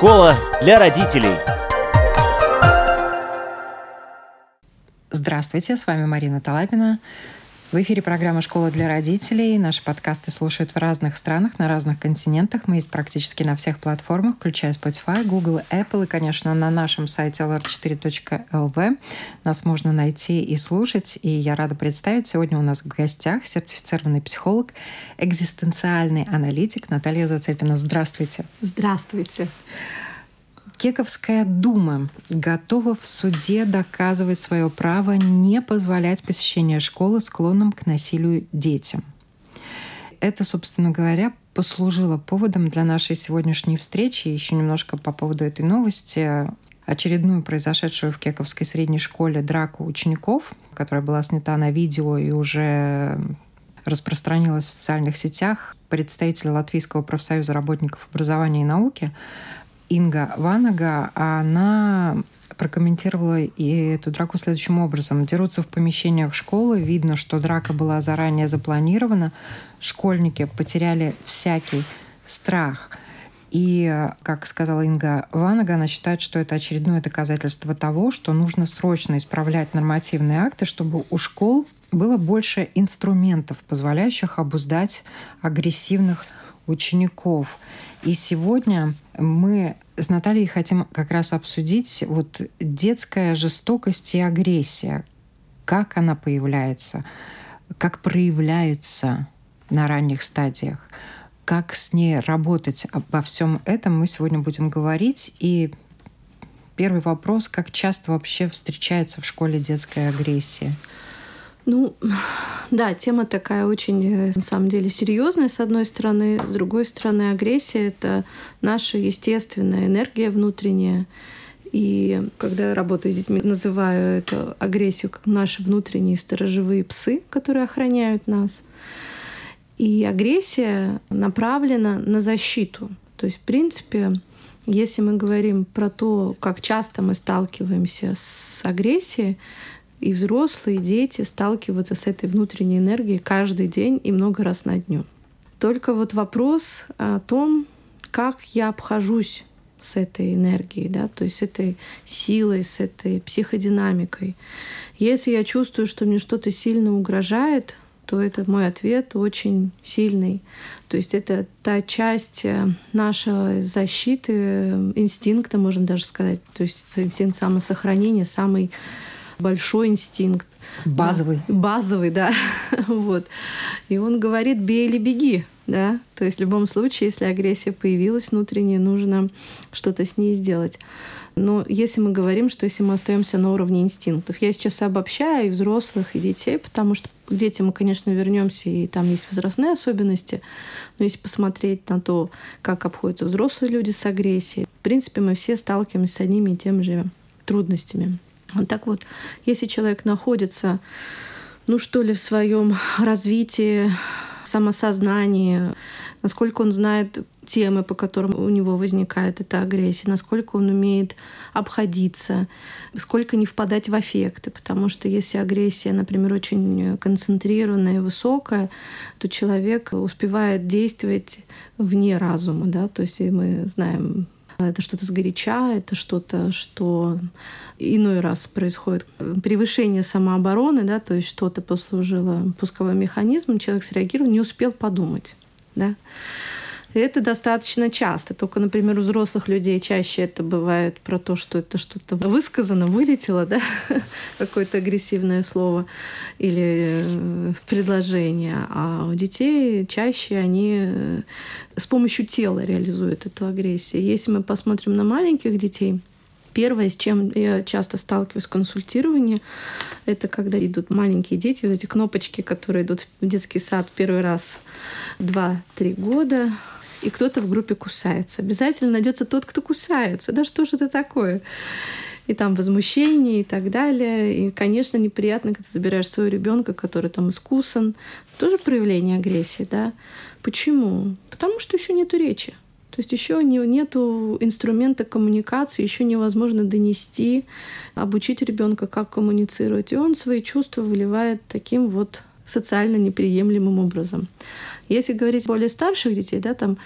Школа для родителей. Здравствуйте, с вами Марина Талапина. В эфире программа «Школа для родителей». Наши подкасты слушают в разных странах, на разных континентах. Мы есть практически на всех платформах, включая Spotify, Google, Apple и, конечно, на нашем сайте lr4.lv. Нас можно найти и слушать. И я рада представить сегодня у нас в гостях сертифицированный психолог, экзистенциальный аналитик Наталья Зацепина. Здравствуйте. Здравствуйте. Кековская дума готова в суде доказывать свое право не позволять посещение школы склонным к насилию детям. Это, собственно говоря, послужило поводом для нашей сегодняшней встречи. Еще немножко по поводу этой новости. Очередную произошедшую в Кековской средней школе драку учеников, которая была снята на видео и уже распространилась в социальных сетях, представитель Латвийского профсоюза работников образования и науки Инга Ванага, она прокомментировала и эту драку следующим образом. Дерутся в помещениях школы, видно, что драка была заранее запланирована, школьники потеряли всякий страх. И, как сказала Инга Ванага, она считает, что это очередное доказательство того, что нужно срочно исправлять нормативные акты, чтобы у школ было больше инструментов, позволяющих обуздать агрессивных учеников. И сегодня мы с Натальей хотим как раз обсудить вот детская жестокость и агрессия. Как она появляется, как проявляется на ранних стадиях, как с ней работать. Обо всем этом мы сегодня будем говорить. И первый вопрос, как часто вообще встречается в школе детская агрессия? Ну, да, тема такая очень, э, на самом деле, серьезная, с одной стороны. С другой стороны, агрессия — это наша естественная энергия внутренняя. И когда я работаю с детьми, называю эту агрессию как наши внутренние сторожевые псы, которые охраняют нас. И агрессия направлена на защиту. То есть, в принципе, если мы говорим про то, как часто мы сталкиваемся с агрессией, и взрослые, и дети сталкиваются с этой внутренней энергией каждый день и много раз на дню. Только вот вопрос о том, как я обхожусь с этой энергией, да, то есть с этой силой, с этой психодинамикой. Если я чувствую, что мне что-то сильно угрожает, то это мой ответ очень сильный. То есть это та часть э, нашей защиты, инстинкта, можно даже сказать. То есть инстинкт самосохранения, самый большой инстинкт. Базовый. Да, базовый, да. вот. И он говорит, бей или беги. Да? То есть в любом случае, если агрессия появилась внутренняя, нужно что-то с ней сделать. Но если мы говорим, что если мы остаемся на уровне инстинктов, я сейчас обобщаю и взрослых, и детей, потому что к детям мы, конечно, вернемся, и там есть возрастные особенности. Но если посмотреть на то, как обходятся взрослые люди с агрессией, в принципе, мы все сталкиваемся с одними и теми же трудностями. Так вот, если человек находится, ну что ли, в своем развитии, самосознании, насколько он знает темы, по которым у него возникает эта агрессия, насколько он умеет обходиться, сколько не впадать в аффекты. Потому что если агрессия, например, очень концентрированная и высокая, то человек успевает действовать вне разума. Да? То есть мы знаем это что-то сгоряча, это что-то, что иной раз происходит превышение самообороны, да, то есть что-то послужило пусковым механизмом, человек среагировал, не успел подумать. Да. Это достаточно часто. Только, например, у взрослых людей чаще это бывает про то, что это что-то высказано, вылетело, да, какое-то агрессивное слово или э, предложение. А у детей чаще они э, с помощью тела реализуют эту агрессию. Если мы посмотрим на маленьких детей, Первое, с чем я часто сталкиваюсь в консультировании, это когда идут маленькие дети, вот эти кнопочки, которые идут в детский сад первый раз 2-3 года, и кто-то в группе кусается. Обязательно найдется тот, кто кусается. Да что же это такое? И там возмущение и так далее. И, конечно, неприятно, когда ты забираешь своего ребенка, который там искусан. Тоже проявление агрессии, да? Почему? Потому что еще нету речи. То есть еще не, нету инструмента коммуникации, еще невозможно донести, обучить ребенка, как коммуницировать. И он свои чувства выливает таким вот социально неприемлемым образом. Если говорить более старших детей, да, там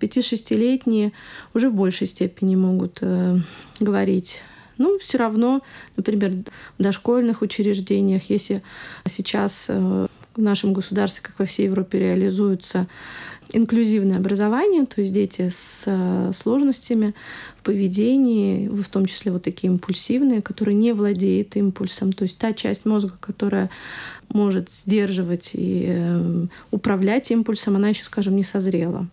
5-6-летние уже в большей степени могут э, говорить ну, все равно, например, в дошкольных учреждениях, если сейчас э, в нашем государстве, как во всей Европе, реализуется инклюзивное образование, то есть дети с э, сложностями в поведении, в том числе вот такие импульсивные, которые не владеют импульсом, то есть та часть мозга, которая может сдерживать и э, управлять импульсом, она еще, скажем, не созрела.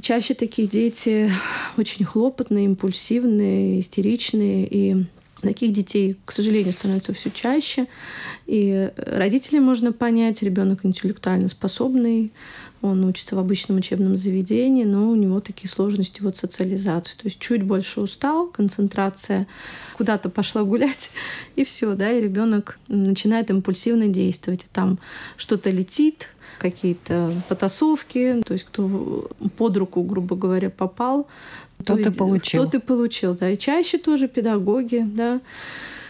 Чаще такие дети очень хлопотные, импульсивные, истеричные, и таких детей, к сожалению, становится все чаще. И родителей можно понять, ребенок интеллектуально способный, он учится в обычном учебном заведении, но у него такие сложности вот социализации. То есть чуть больше устал, концентрация куда-то пошла гулять, и все, да, и ребенок начинает импульсивно действовать. Там что-то летит, какие-то потасовки, то есть кто под руку, грубо говоря, попал. Кто ты получил. Кто ты получил, да. И чаще тоже педагоги, да.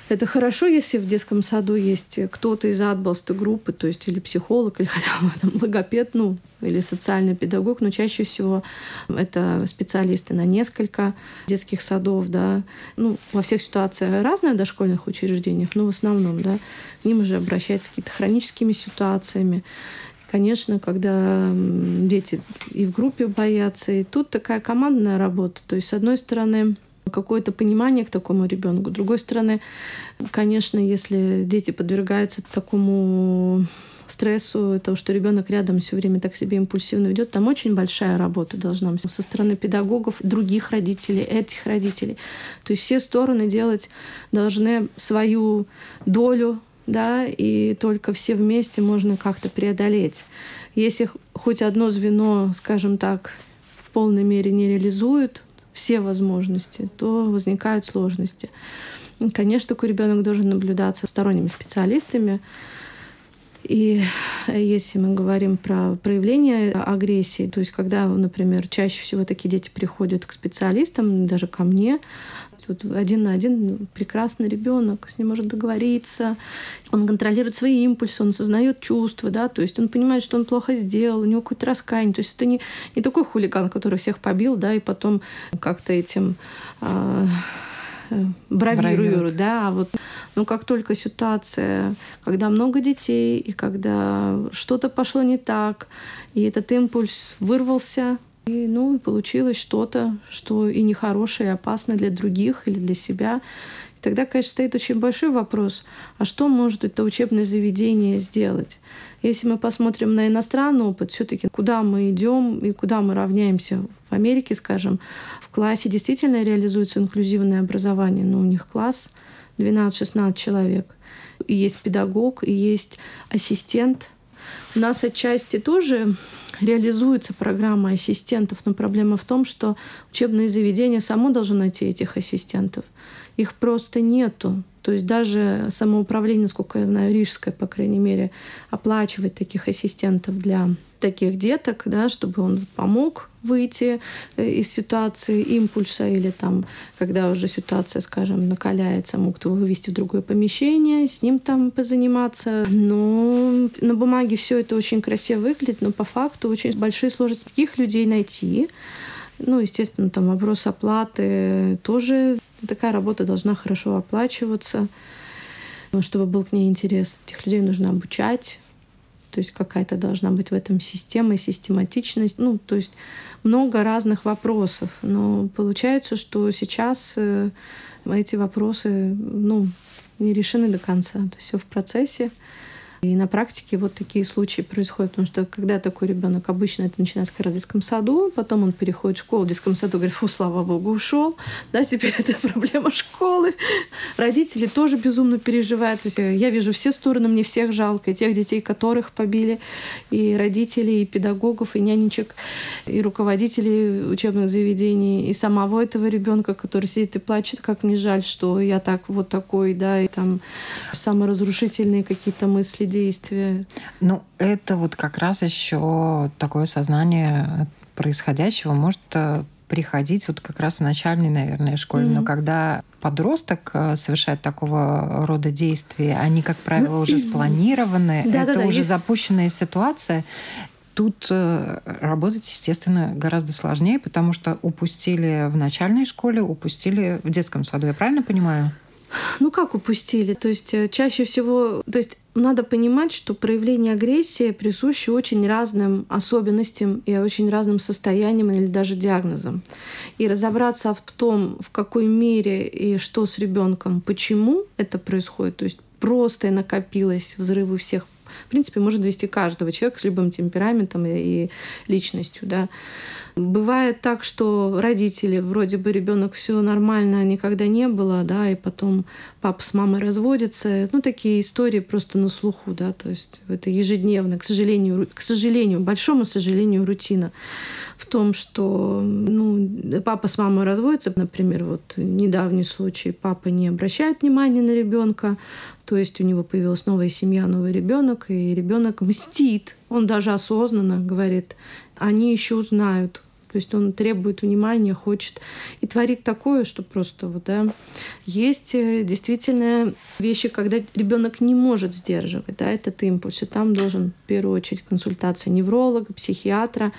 Это хорошо, если в детском саду есть кто-то из отболсты группы, то есть или психолог, или хотя бы там, логопед, ну, или социальный педагог, но чаще всего это специалисты на несколько детских садов, да. Ну, во всех ситуациях разные в дошкольных учреждениях, но в основном, да, к ним уже обращаются с какими-то хроническими ситуациями. Конечно, когда дети и в группе боятся, и тут такая командная работа. То есть, с одной стороны, какое-то понимание к такому ребенку. С другой стороны, конечно, если дети подвергаются такому стрессу, того, что ребенок рядом все время так себя импульсивно ведет, там очень большая работа должна быть со стороны педагогов, других родителей, этих родителей. То есть все стороны делать должны свою долю, да, и только все вместе можно как-то преодолеть. Если хоть одно звено, скажем так, в полной мере не реализует, все возможности, то возникают сложности. Конечно, такой ребенок должен наблюдаться сторонними специалистами. И если мы говорим про проявление агрессии, то есть когда, например, чаще всего такие дети приходят к специалистам, даже ко мне, вот один на один ну, прекрасный ребенок, с ним может договориться, он контролирует свои импульсы, он осознает чувства, да, то есть он понимает, что он плохо сделал, у него какое-то раскаяние. То есть это не, не такой хулиган, который всех побил, да, и потом как-то этим э, бравируют, да, а вот, но как только ситуация, когда много детей, и когда что-то пошло не так, и этот импульс вырвался, и, ну, получилось что-то, что и нехорошее, и опасно для других или для себя. И тогда, конечно, стоит очень большой вопрос, а что может это учебное заведение сделать? Если мы посмотрим на иностранный опыт, все-таки куда мы идем и куда мы равняемся. В Америке, скажем, в классе действительно реализуется инклюзивное образование, но у них класс 12-16 человек. И есть педагог, и есть ассистент. У нас отчасти тоже реализуется программа ассистентов, но проблема в том, что учебное заведение само должно найти этих ассистентов. Их просто нету. То есть даже самоуправление, насколько я знаю, рижское, по крайней мере, оплачивает таких ассистентов для таких деток, да, чтобы он помог выйти э, из ситуации импульса или там, когда уже ситуация, скажем, накаляется, мог его вывести в другое помещение, с ним там позаниматься. Но на бумаге все это очень красиво выглядит, но по факту очень большие сложности таких людей найти. Ну, естественно, там вопрос оплаты тоже такая работа должна хорошо оплачиваться, чтобы был к ней интерес. Этих людей нужно обучать, то есть какая-то должна быть в этом система, систематичность. Ну, то есть много разных вопросов. Но получается, что сейчас э, эти вопросы ну, не решены до конца. То есть все в процессе. И на практике вот такие случаи происходят, потому что когда такой ребенок обычно это начинается как в детском саду, потом он переходит в школу, в детском саду говорит, фу, слава богу, ушел, да, теперь это проблема школы. Родители тоже безумно переживают, то есть я вижу все стороны, мне всех жалко, и тех детей, которых побили, и родителей, и педагогов, и нянечек, и руководителей учебных заведений, и самого этого ребенка, который сидит и плачет, как мне жаль, что я так вот такой, да, и там саморазрушительные какие-то мысли действия. Ну, это вот как раз еще такое сознание происходящего может э, приходить вот как раз в начальной, наверное, школе. Mm-hmm. Но когда подросток э, совершает такого рода действия, они, как правило, уже спланированы, это да, да, уже есть... запущенная ситуация. Тут э, работать, естественно, гораздо сложнее, потому что упустили в начальной школе, упустили в детском саду. Я правильно понимаю? Ну как упустили? То есть э, чаще всего, то есть надо понимать, что проявление агрессии присуще очень разным особенностям и очень разным состояниям или даже диагнозам. И разобраться в том, в какой мере и что с ребенком, почему это происходит, то есть просто накопилось взрывы всех в принципе, может довести каждого человека с любым темпераментом и личностью. Да. Бывает так, что родители, вроде бы ребенок все нормально никогда не было, да, и потом папа с мамой разводятся. Ну, такие истории просто на слуху, да, то есть это ежедневно, к сожалению, к сожалению, большому сожалению, рутина в том, что ну, папа с мамой разводятся, например, вот недавний случай, папа не обращает внимания на ребенка, то есть у него появилась новая семья, новый ребенок, и ребенок мстит. Он даже осознанно говорит, они еще узнают, то есть он требует внимания, хочет и творит такое, что просто вот, да. Есть э, действительно вещи, когда ребенок не может сдерживать, да, этот импульс. И там должен в первую очередь консультация невролога, психиатра,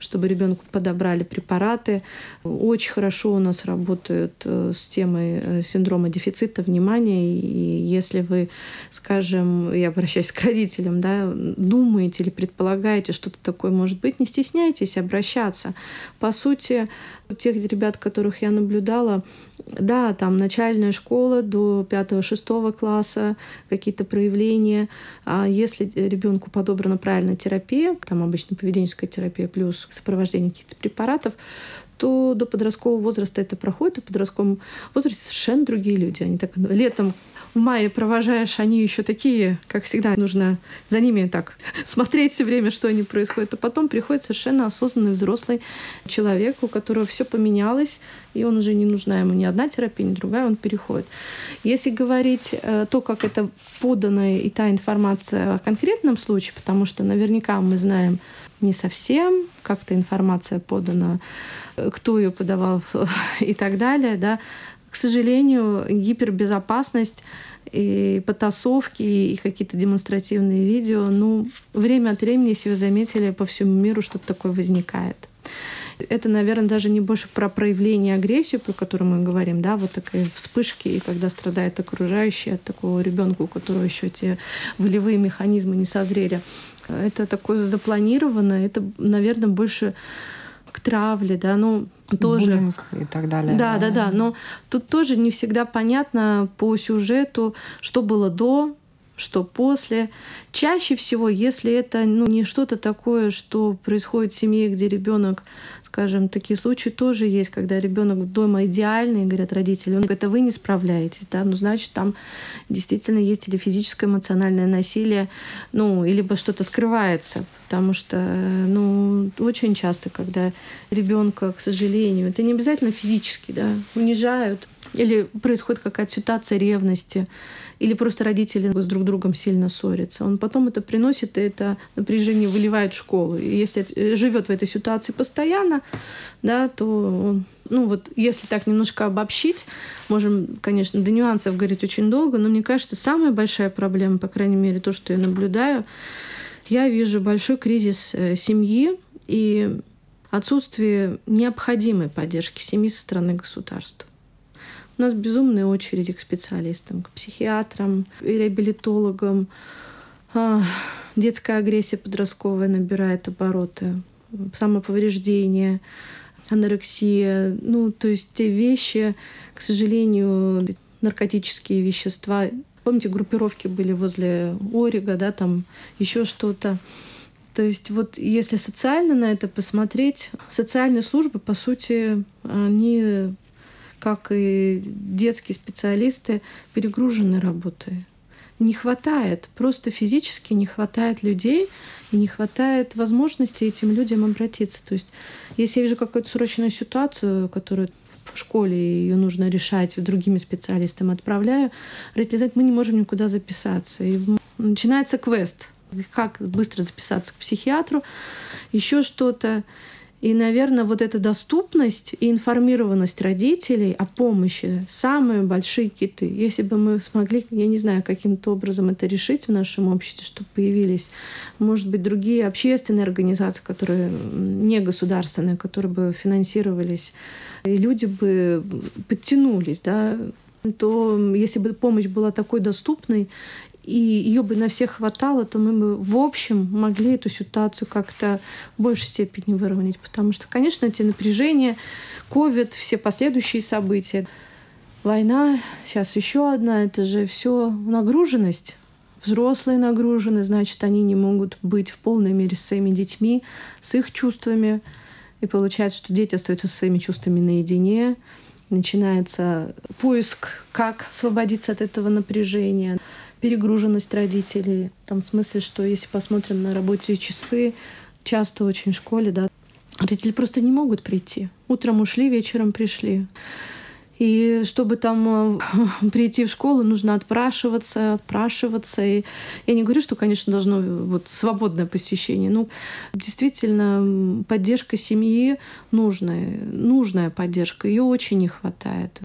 чтобы ребенку подобрали препараты. Очень хорошо у нас работают э, с темой э, синдрома дефицита внимания. И если вы, скажем, я обращаюсь к родителям, да, думаете или предполагаете, что-то такое может быть, не стесняйтесь обращаться. По сути, тех ребят, которых я наблюдала, да, там начальная школа до 5-6 класса, какие-то проявления. А если ребенку подобрана правильная терапия, там обычно поведенческая терапия плюс сопровождение каких-то препаратов, то до подросткового возраста это проходит, и в подростковом возрасте совершенно другие люди. Они так летом в мае провожаешь, они еще такие, как всегда, нужно за ними так смотреть все время, что они происходят. А потом приходит совершенно осознанный взрослый человек, у которого все поменялось, и он уже не нужна ему ни одна терапия, ни другая, он переходит. Если говорить э, то, как это подано и та информация о конкретном случае, потому что наверняка мы знаем не совсем, как-то информация подана, э, кто ее подавал и так далее, да, к сожалению, гипербезопасность и потасовки, и какие-то демонстративные видео, ну, время от времени, если вы заметили, по всему миру что-то такое возникает. Это, наверное, даже не больше про проявление агрессии, про которую мы говорим, да, вот такие вспышки, и когда страдает окружающий от такого ребенка, у которого еще те волевые механизмы не созрели. Это такое запланированное, это, наверное, больше к травле, да, ну, тоже... Буллинг и так далее. Да, да, да, но тут тоже не всегда понятно по сюжету, что было до, что после. Чаще всего, если это ну, не что-то такое, что происходит в семье, где ребенок скажем, такие случаи тоже есть, когда ребенок дома идеальный, говорят родители, он это вы не справляетесь, да, ну, значит, там действительно есть или физическое, эмоциональное насилие, ну, либо что-то скрывается, потому что, ну, очень часто, когда ребенка, к сожалению, это не обязательно физически, да, унижают, или происходит какая-то ситуация ревности, или просто родители с друг другом сильно ссорятся. Он потом это приносит, и это напряжение выливает в школу. И если э, живет в этой ситуации постоянно, да, то он ну вот если так немножко обобщить, можем, конечно, до нюансов говорить очень долго, но мне кажется, самая большая проблема, по крайней мере, то, что я наблюдаю, я вижу большой кризис э, семьи и отсутствие необходимой поддержки семьи со стороны государства. У нас безумные очереди к специалистам, к психиатрам, реабилитологам. А, детская агрессия подростковая набирает обороты, самоповреждение, анорексия. Ну, то есть те вещи, к сожалению, наркотические вещества. Помните, группировки были возле Орига, да, там еще что-то. То есть вот если социально на это посмотреть, социальные службы, по сути, они как и детские специалисты, перегружены работой. Не хватает, просто физически не хватает людей и не хватает возможности этим людям обратиться. То есть, если я вижу какую-то срочную ситуацию, которую в школе ее нужно решать, другими специалистами отправляю, родители говорят, мы не можем никуда записаться. И начинается квест. Как быстро записаться к психиатру, еще что-то. И, наверное, вот эта доступность и информированность родителей о помощи – самые большие киты. Если бы мы смогли, я не знаю, каким-то образом это решить в нашем обществе, чтобы появились, может быть, другие общественные организации, которые не государственные, которые бы финансировались, и люди бы подтянулись, да, то если бы помощь была такой доступной и ее бы на всех хватало, то мы бы в общем могли эту ситуацию как-то в большей степени выровнять. Потому что, конечно, эти напряжения, ковид, все последующие события, война, сейчас еще одна, это же все нагруженность. Взрослые нагружены, значит, они не могут быть в полной мере с своими детьми, с их чувствами. И получается, что дети остаются со своими чувствами наедине. Начинается поиск, как освободиться от этого напряжения перегруженность родителей. Там в смысле, что если посмотрим на рабочие часы, часто очень в школе, да, родители просто не могут прийти. Утром ушли, вечером пришли. И чтобы там э, прийти в школу, нужно отпрашиваться, отпрашиваться. И я не говорю, что, конечно, должно вот свободное посещение. Ну, действительно, поддержка семьи нужная, нужная поддержка. Ее очень не хватает.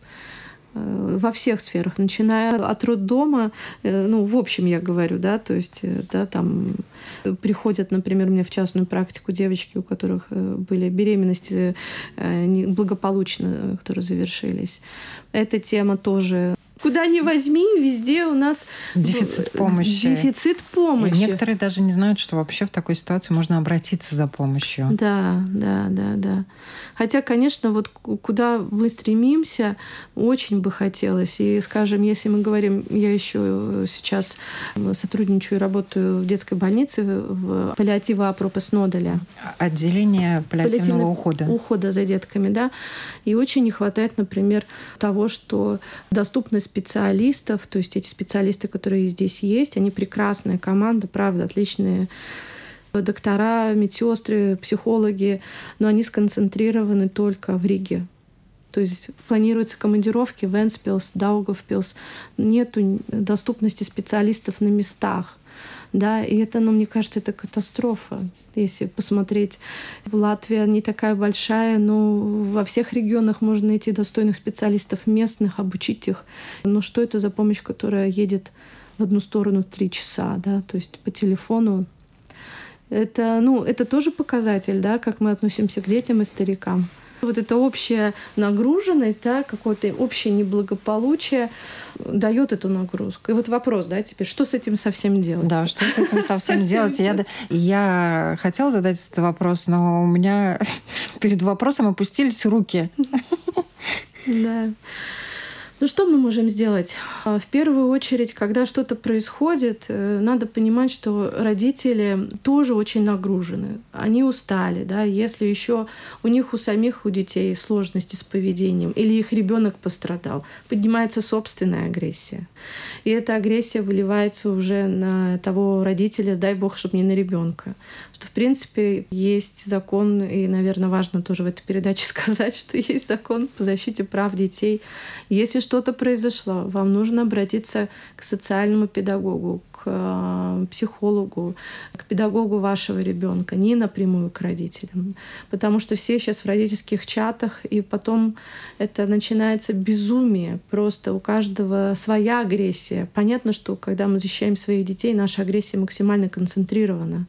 Э, во всех сферах, начиная от роддома, э, ну, в общем, я говорю, да, то есть, э, да, там приходят, например, мне в частную практику девочки, у которых были беременности благополучно, которые завершились. Эта тема тоже Куда ни возьми, везде у нас дефицит помощи. Дефицит помощи. И некоторые даже не знают, что вообще в такой ситуации можно обратиться за помощью. Да, да, да, да. Хотя, конечно, вот куда мы стремимся, очень бы хотелось. И, скажем, если мы говорим, я еще сейчас сотрудничаю и работаю в детской больнице в паллиатива Апропас Ноделя. Отделение паллиативного ухода. Ухода за детками, да. И очень не хватает, например, того, что доступность специалистов, то есть эти специалисты, которые здесь есть, они прекрасная команда, правда, отличные доктора, медсестры, психологи, но они сконцентрированы только в Риге. То есть планируются командировки в Энспилс, Даугавпилс. Нет доступности специалистов на местах. Да, и это, ну, мне кажется, это катастрофа. Если посмотреть, Латвия не такая большая, но во всех регионах можно найти достойных специалистов местных, обучить их. Но что это за помощь, которая едет в одну сторону три часа, да, то есть по телефону. Это, ну, это тоже показатель, да, как мы относимся к детям и старикам. Вот эта общая нагруженность, да, какое-то общее неблагополучие дает эту нагрузку. И вот вопрос, да, теперь, что с этим совсем делать? Да, что с этим совсем делать? Я, я хотела задать этот вопрос, но у меня перед вопросом опустились руки. Да. Ну что мы можем сделать? А, в первую очередь, когда что-то происходит, э, надо понимать, что родители тоже очень нагружены. Они устали, да, если еще у них у самих у детей сложности с поведением или их ребенок пострадал, поднимается собственная агрессия. И эта агрессия выливается уже на того родителя, дай бог, чтобы не на ребенка. Что, в принципе, есть закон, и, наверное, важно тоже в этой передаче сказать, что есть закон по защите прав детей. Если что-то произошло, вам нужно обратиться к социальному педагогу, к э, психологу, к педагогу вашего ребенка, не напрямую к родителям. Потому что все сейчас в родительских чатах, и потом это начинается безумие. Просто у каждого своя агрессия. Понятно, что когда мы защищаем своих детей, наша агрессия максимально концентрирована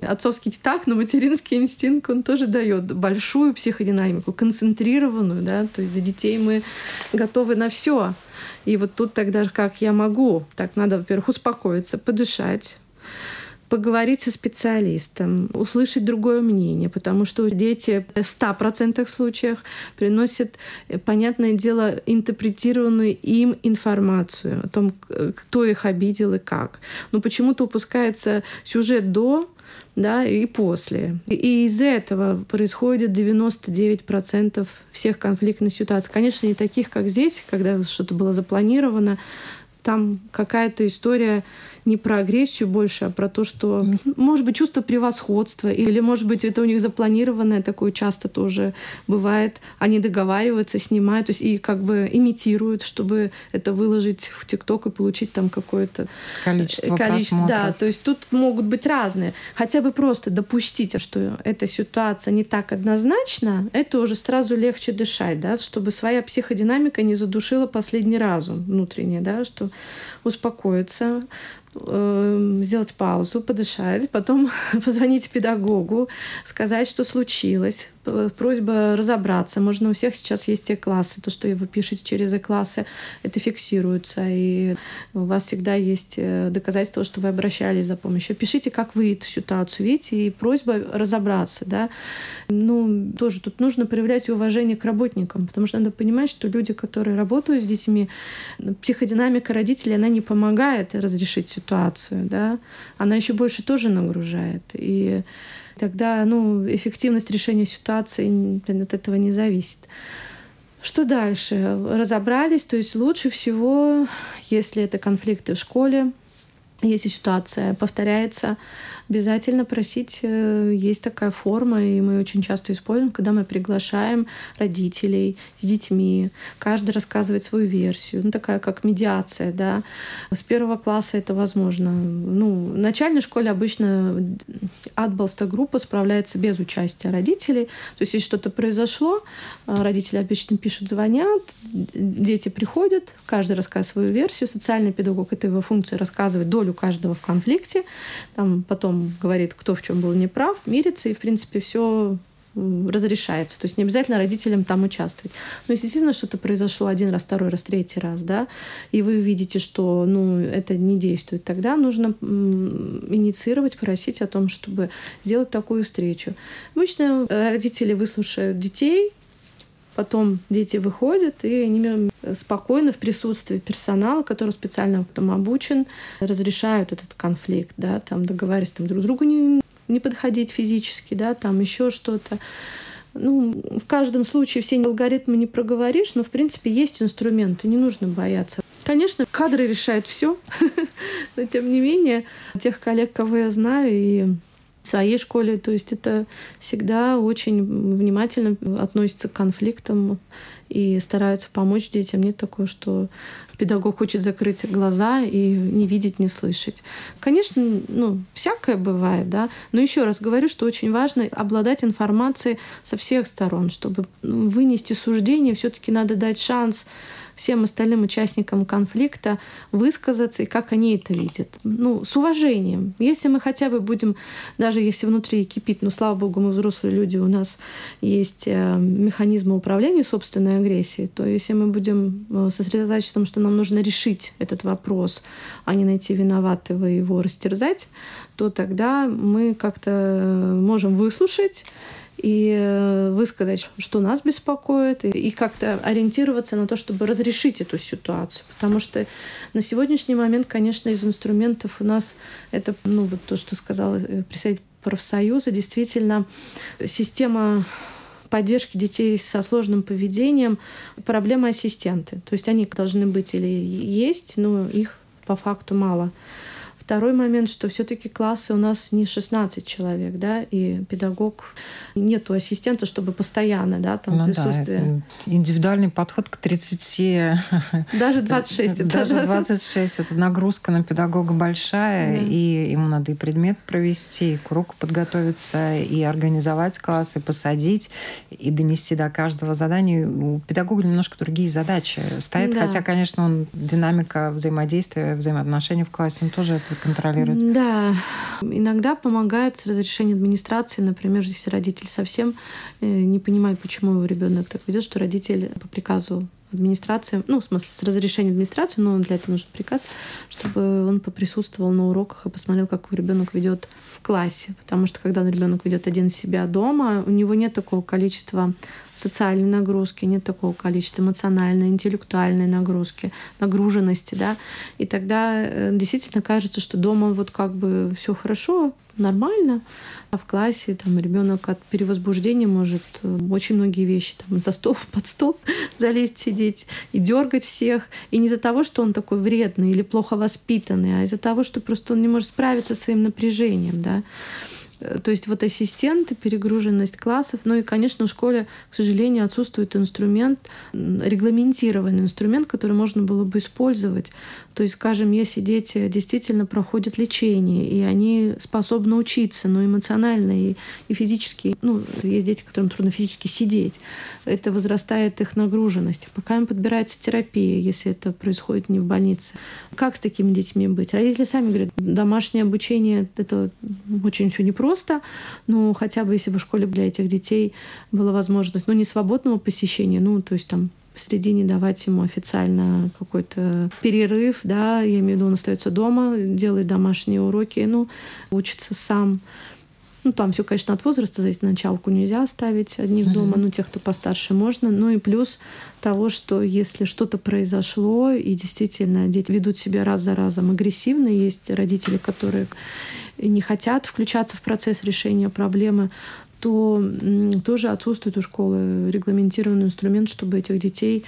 отцовский так, но материнский инстинкт, он тоже дает большую психодинамику, концентрированную, да, то есть для детей мы готовы на все. И вот тут тогда как я могу? Так, надо, во-первых, успокоиться, подышать, поговорить со специалистом, услышать другое мнение, потому что дети в 100% случаях приносят, понятное дело, интерпретированную им информацию о том, кто их обидел и как. Но почему-то упускается сюжет до, да, и после. И из этого происходит 99% всех конфликтных ситуаций. Конечно, не таких, как здесь, когда что-то было запланировано, там какая-то история не про агрессию больше, а про то, что, может быть, чувство превосходства, или, может быть, это у них запланированное, такое часто тоже бывает. Они договариваются, снимают, то есть и как бы имитируют, чтобы это выложить в ТикТок и получить там какое-то количество, количество просмотров. Да, то есть тут могут быть разные. Хотя бы просто допустить, что эта ситуация не так однозначна, это уже сразу легче дышать, да, чтобы своя психодинамика не задушила последний разум внутренний, да, что успокоиться, Эм, сделать паузу, подышать, потом позвонить педагогу, сказать, что случилось, просьба разобраться. Можно у всех сейчас есть те классы, то, что вы пишете через классы, это фиксируется, и у вас всегда есть э, доказательство, что вы обращались за помощью. Пишите, как вы эту ситуацию видите, и просьба разобраться. Да? Ну, тоже тут нужно проявлять уважение к работникам, потому что надо понимать, что люди, которые работают с детьми, психодинамика родителей, она не помогает разрешить ситуацию, да? она еще больше тоже нагружает. И Тогда ну, эффективность решения ситуации от этого не зависит. Что дальше? Разобрались, то есть лучше всего, если это конфликты в школе, если ситуация повторяется, обязательно просить, э, есть такая форма, и мы очень часто используем, когда мы приглашаем родителей с детьми, каждый рассказывает свою версию, ну такая как медиация, да. С первого класса это возможно. Ну, в начальной школе обычно отболста группа справляется без участия родителей, то есть если что-то произошло, э, родители обычно пишут, звонят, дети приходят, каждый рассказывает свою версию, социальный педагог, это его функция рассказывать долю каждого в конфликте, там потом говорит, кто в чем был неправ, мирится, и, в принципе, все разрешается. То есть не обязательно родителям там участвовать. Но если действительно что-то произошло один раз, второй раз, третий раз, да, и вы видите, что ну, это не действует, тогда нужно инициировать, просить о том, чтобы сделать такую встречу. Обычно родители выслушают детей, Потом дети выходят, и они спокойно в присутствии персонала, который специально там обучен, разрешают этот конфликт, да, там договариваются там друг другу не, не подходить физически, да, там еще что-то. Ну, в каждом случае все алгоритмы не проговоришь, но, в принципе, есть инструменты, не нужно бояться. Конечно, кадры решают все, но, тем не менее, тех коллег, кого я знаю, и своей школе. То есть это всегда очень внимательно относится к конфликтам и стараются помочь детям. Нет такого, что педагог хочет закрыть глаза и не видеть, не слышать. Конечно, ну, всякое бывает, да, но еще раз говорю, что очень важно обладать информацией со всех сторон, чтобы ну, вынести суждение, все-таки надо дать шанс всем остальным участникам конфликта высказаться и как они это видят. Ну, с уважением. Если мы хотя бы будем, даже если внутри кипит, ну, слава богу, мы взрослые люди, у нас есть э, механизмы управления собственной агрессией, то если мы будем э, сосредотачиваться на том, что нам нужно решить этот вопрос, а не найти виноватого и его растерзать, то тогда мы как-то э, можем выслушать и э, высказать, что нас беспокоит, и как-то ориентироваться на то, чтобы разрешить эту ситуацию. Потому что на сегодняшний момент, конечно, из инструментов у нас это, ну, вот то, что сказала э, представитель профсоюза, действительно система поддержки детей со сложным поведением, проблема ассистенты. То есть они должны быть или есть, но их по факту мало. Второй момент, что все-таки классы у нас не 16 человек, да, и педагог нету ассистента, чтобы постоянно, да, там ну, присутствие. Да, индивидуальный подход к 30. Даже 26. Даже 26. Это нагрузка на педагога большая, да. и ему надо и предмет провести, и к уроку подготовиться, и организовать класс, и посадить, и донести до каждого задания. У педагога немножко другие задачи стоят, да. хотя, конечно, он динамика взаимодействия, взаимоотношений в классе, он тоже это контролировать. Да. Иногда помогает с разрешением администрации, например, если родитель совсем э, не понимает, почему его ребенок так ведет, что родитель по приказу администрации, ну, в смысле, с разрешения администрации, но для этого нужен приказ, чтобы он поприсутствовал на уроках и посмотрел, как ребенок ведет в классе. Потому что когда ребенок ведет один себя дома, у него нет такого количества социальной нагрузки, нет такого количества эмоциональной, интеллектуальной нагрузки, нагруженности, да. И тогда э, действительно кажется, что дома вот как бы все хорошо, нормально. А в классе там ребенок от перевозбуждения может э, очень многие вещи там за стол, под стол залезть, сидеть и дергать всех. И не из-за того, что он такой вредный или плохо воспитанный, а из-за того, что просто он не может справиться со своим напряжением, да. Э, то есть вот ассистенты, перегруженность классов. Ну и, конечно, в школе, к сожалению, отсутствует инструмент, регламентированный инструмент, который можно было бы использовать. То есть, скажем, если дети действительно проходят лечение, и они способны учиться, но эмоционально и, и физически, ну, есть дети, которым трудно физически сидеть, это возрастает их нагруженность. Пока им подбирается терапия, если это происходит не в больнице. Как с такими детьми быть? Родители сами говорят, домашнее обучение — это очень все непросто, просто, но хотя бы если бы в школе для этих детей была возможность, ну, не свободного посещения, ну, то есть там посередине давать ему официально какой-то перерыв, да, я имею в виду, он остается дома, делает домашние уроки, ну, учится сам. Ну, там все, конечно, от возраста зависит. Началку нельзя оставить одних mm-hmm. дома, но тех, кто постарше, можно. Ну и плюс того, что если что-то произошло, и действительно дети ведут себя раз за разом агрессивно, есть родители, которые не хотят включаться в процесс решения проблемы, то тоже отсутствует у школы регламентированный инструмент, чтобы этих детей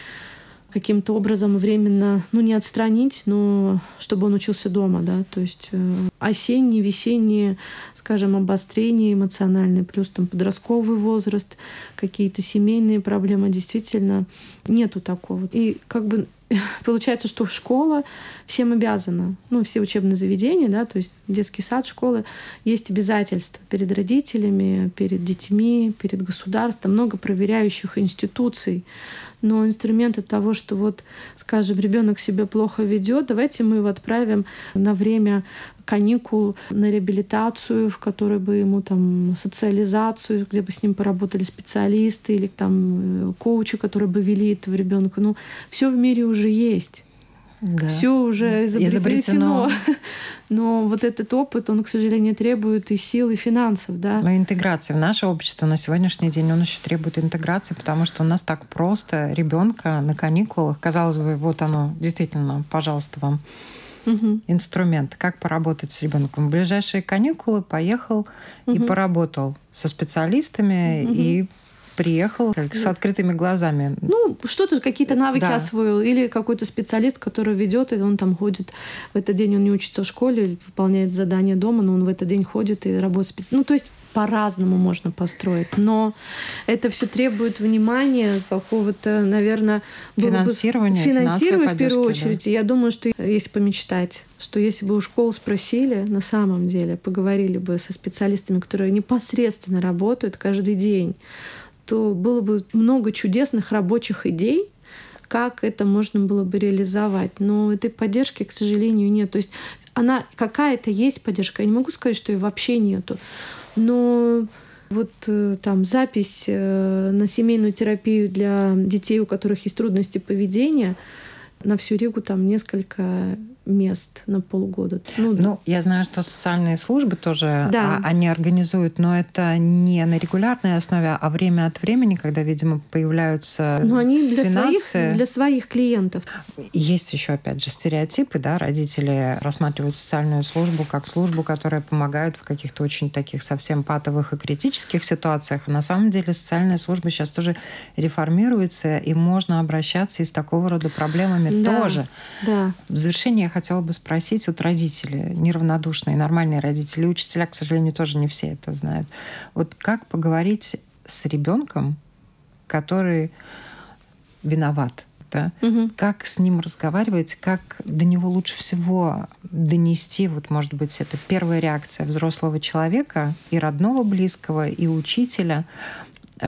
каким-то образом временно, ну, не отстранить, но чтобы он учился дома, да, то есть э, осенние, весенние, скажем, обострения эмоциональные, плюс там подростковый возраст, какие-то семейные проблемы, действительно нету такого. И как бы получается, что школа всем обязана, ну, все учебные заведения, да, то есть детский сад, школы, есть обязательства перед родителями, перед детьми, перед государством, много проверяющих институций. Но инструменты того, что вот, скажем, ребенок себя плохо ведет, давайте мы его отправим на время каникул на реабилитацию, в которой бы ему там социализацию, где бы с ним поработали специалисты или там э, коучи, которые бы вели этого ребенка. Ну, все в мире уже есть. Да. Все уже изобретено. изобретено. Но вот этот опыт, он, к сожалению, требует и сил, и финансов. Да? Но интеграции в наше общество на сегодняшний день, он еще требует интеграции, потому что у нас так просто ребенка на каникулах, казалось бы, вот оно, действительно, пожалуйста, вам угу. инструмент, как поработать с ребенком. В ближайшие каникулы поехал угу. и поработал со специалистами угу. и приехал с открытыми глазами. Ну, что-то, какие-то навыки да. освоил. Или какой-то специалист, который ведет, и он там ходит. В этот день он не учится в школе, выполняет задание дома, но он в этот день ходит и работает. Ну, то есть по-разному можно построить. Но это все требует внимания, какого-то, наверное, финансирования. Финансировать в первую очередь. Да. Я думаю, что если помечтать, что если бы у школ спросили, на самом деле, поговорили бы со специалистами, которые непосредственно работают каждый день, то было бы много чудесных рабочих идей, как это можно было бы реализовать. Но этой поддержки, к сожалению, нет. То есть она какая-то есть поддержка. Я не могу сказать, что ее вообще нету. Но вот э, там запись э, на семейную терапию для детей, у которых есть трудности поведения, на всю Ригу там несколько мест на полгода. Ну, ну я знаю, что социальные службы тоже да. а, они организуют, но это не на регулярной основе, а время от времени, когда, видимо, появляются Ну, они для своих, для своих клиентов. Есть еще, опять же, стереотипы, да, родители рассматривают социальную службу как службу, которая помогает в каких-то очень таких совсем патовых и критических ситуациях. А на самом деле социальная служба сейчас тоже реформируется, и можно обращаться и с такого рода проблемами да, тоже. Да. В завершение хотела бы спросить, вот родители, неравнодушные, нормальные родители, учителя, к сожалению, тоже не все это знают. Вот как поговорить с ребенком, который виноват, да? Угу. Как с ним разговаривать, как до него лучше всего донести, вот, может быть, это первая реакция взрослого человека и родного близкого, и учителя,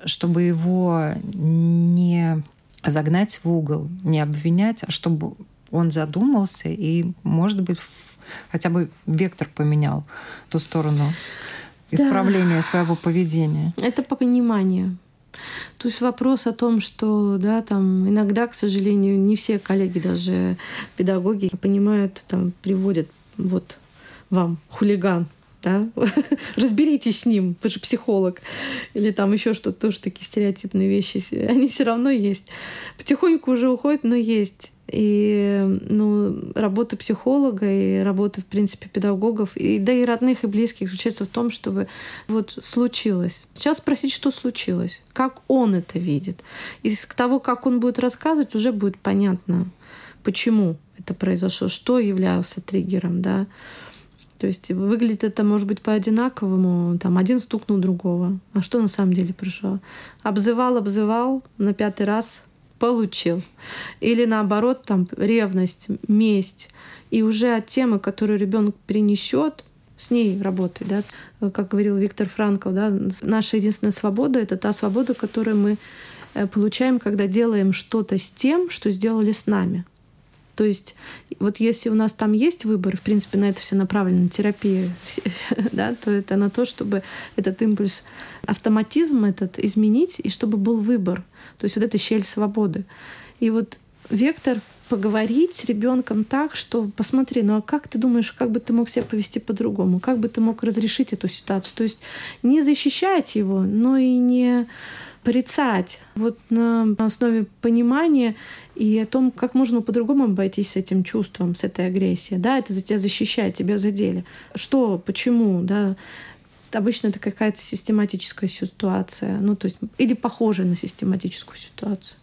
чтобы его не загнать в угол, не обвинять, а чтобы он задумался и, может быть, хотя бы вектор поменял ту сторону исправления да. своего поведения. Это по пониманию. То есть вопрос о том, что да, там иногда, к сожалению, не все коллеги, даже педагоги, понимают, там приводят вот вам хулиган, да, разберитесь с ним, вы же психолог, или там еще что-то, тоже такие стереотипные вещи, они все равно есть. Потихоньку уже уходят, но есть. И ну, работа психолога и работа, в принципе, педагогов, и, да и родных, и близких заключается в том, чтобы вот случилось. Сейчас спросить, что случилось, как он это видит. Из того, как он будет рассказывать, уже будет понятно, почему это произошло, что являлся триггером, да. То есть выглядит это, может быть, по-одинаковому. Там один стукнул другого. А что на самом деле пришло? Обзывал, обзывал, на пятый раз получил. Или наоборот, там ревность, месть. И уже от темы, которую ребенок перенесет, с ней работать, да, как говорил Виктор Франкл, да, наша единственная свобода это та свобода, которую мы э, получаем, когда делаем что-то с тем, что сделали с нами. То есть вот если у нас там есть выбор, в принципе, на это все направлено, терапия, да, то это на то, чтобы этот импульс, автоматизм этот изменить, и чтобы был выбор. То есть вот эта щель свободы. И вот вектор поговорить с ребенком так, что посмотри, ну а как ты думаешь, как бы ты мог себя повести по-другому, как бы ты мог разрешить эту ситуацию? То есть не защищать его, но и не порицать. Вот на основе понимания и о том, как можно по-другому обойтись с этим чувством, с этой агрессией. Да, это за тебя защищает, тебя задели. Что, почему, да. Обычно это какая-то систематическая ситуация, ну, то есть, или похожая на систематическую ситуацию.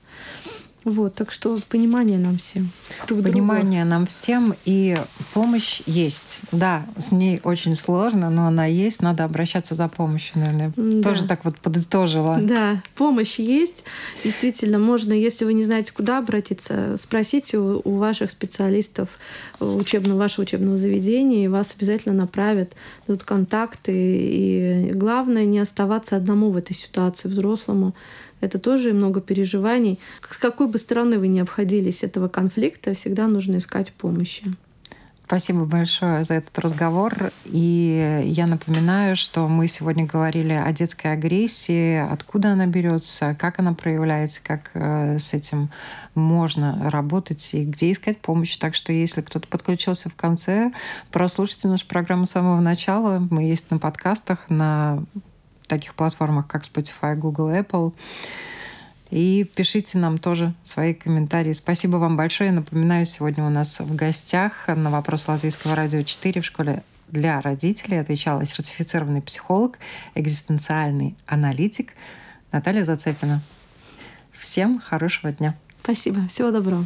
Вот, так что понимание нам всем. Друг понимание другу. нам всем и помощь есть. Да, с ней очень сложно, но она есть. Надо обращаться за помощью, наверное. Да. Тоже так вот подытожила. Да, помощь есть. Действительно, можно, если вы не знаете, куда обратиться, спросите у, у ваших специалистов учебного, вашего учебного заведения, и вас обязательно направят тут контакты. И главное не оставаться одному в этой ситуации взрослому это тоже много переживаний. С какой бы стороны вы ни обходились этого конфликта, всегда нужно искать помощи. Спасибо большое за этот разговор. И я напоминаю, что мы сегодня говорили о детской агрессии, откуда она берется, как она проявляется, как э, с этим можно работать и где искать помощь. Так что если кто-то подключился в конце, прослушайте нашу программу с самого начала. Мы есть на подкастах, на таких платформах, как Spotify, Google, Apple. И пишите нам тоже свои комментарии. Спасибо вам большое. Напоминаю, сегодня у нас в гостях на вопрос Латвийского радио 4 в школе для родителей отвечала сертифицированный психолог, экзистенциальный аналитик Наталья Зацепина. Всем хорошего дня. Спасибо. Всего доброго.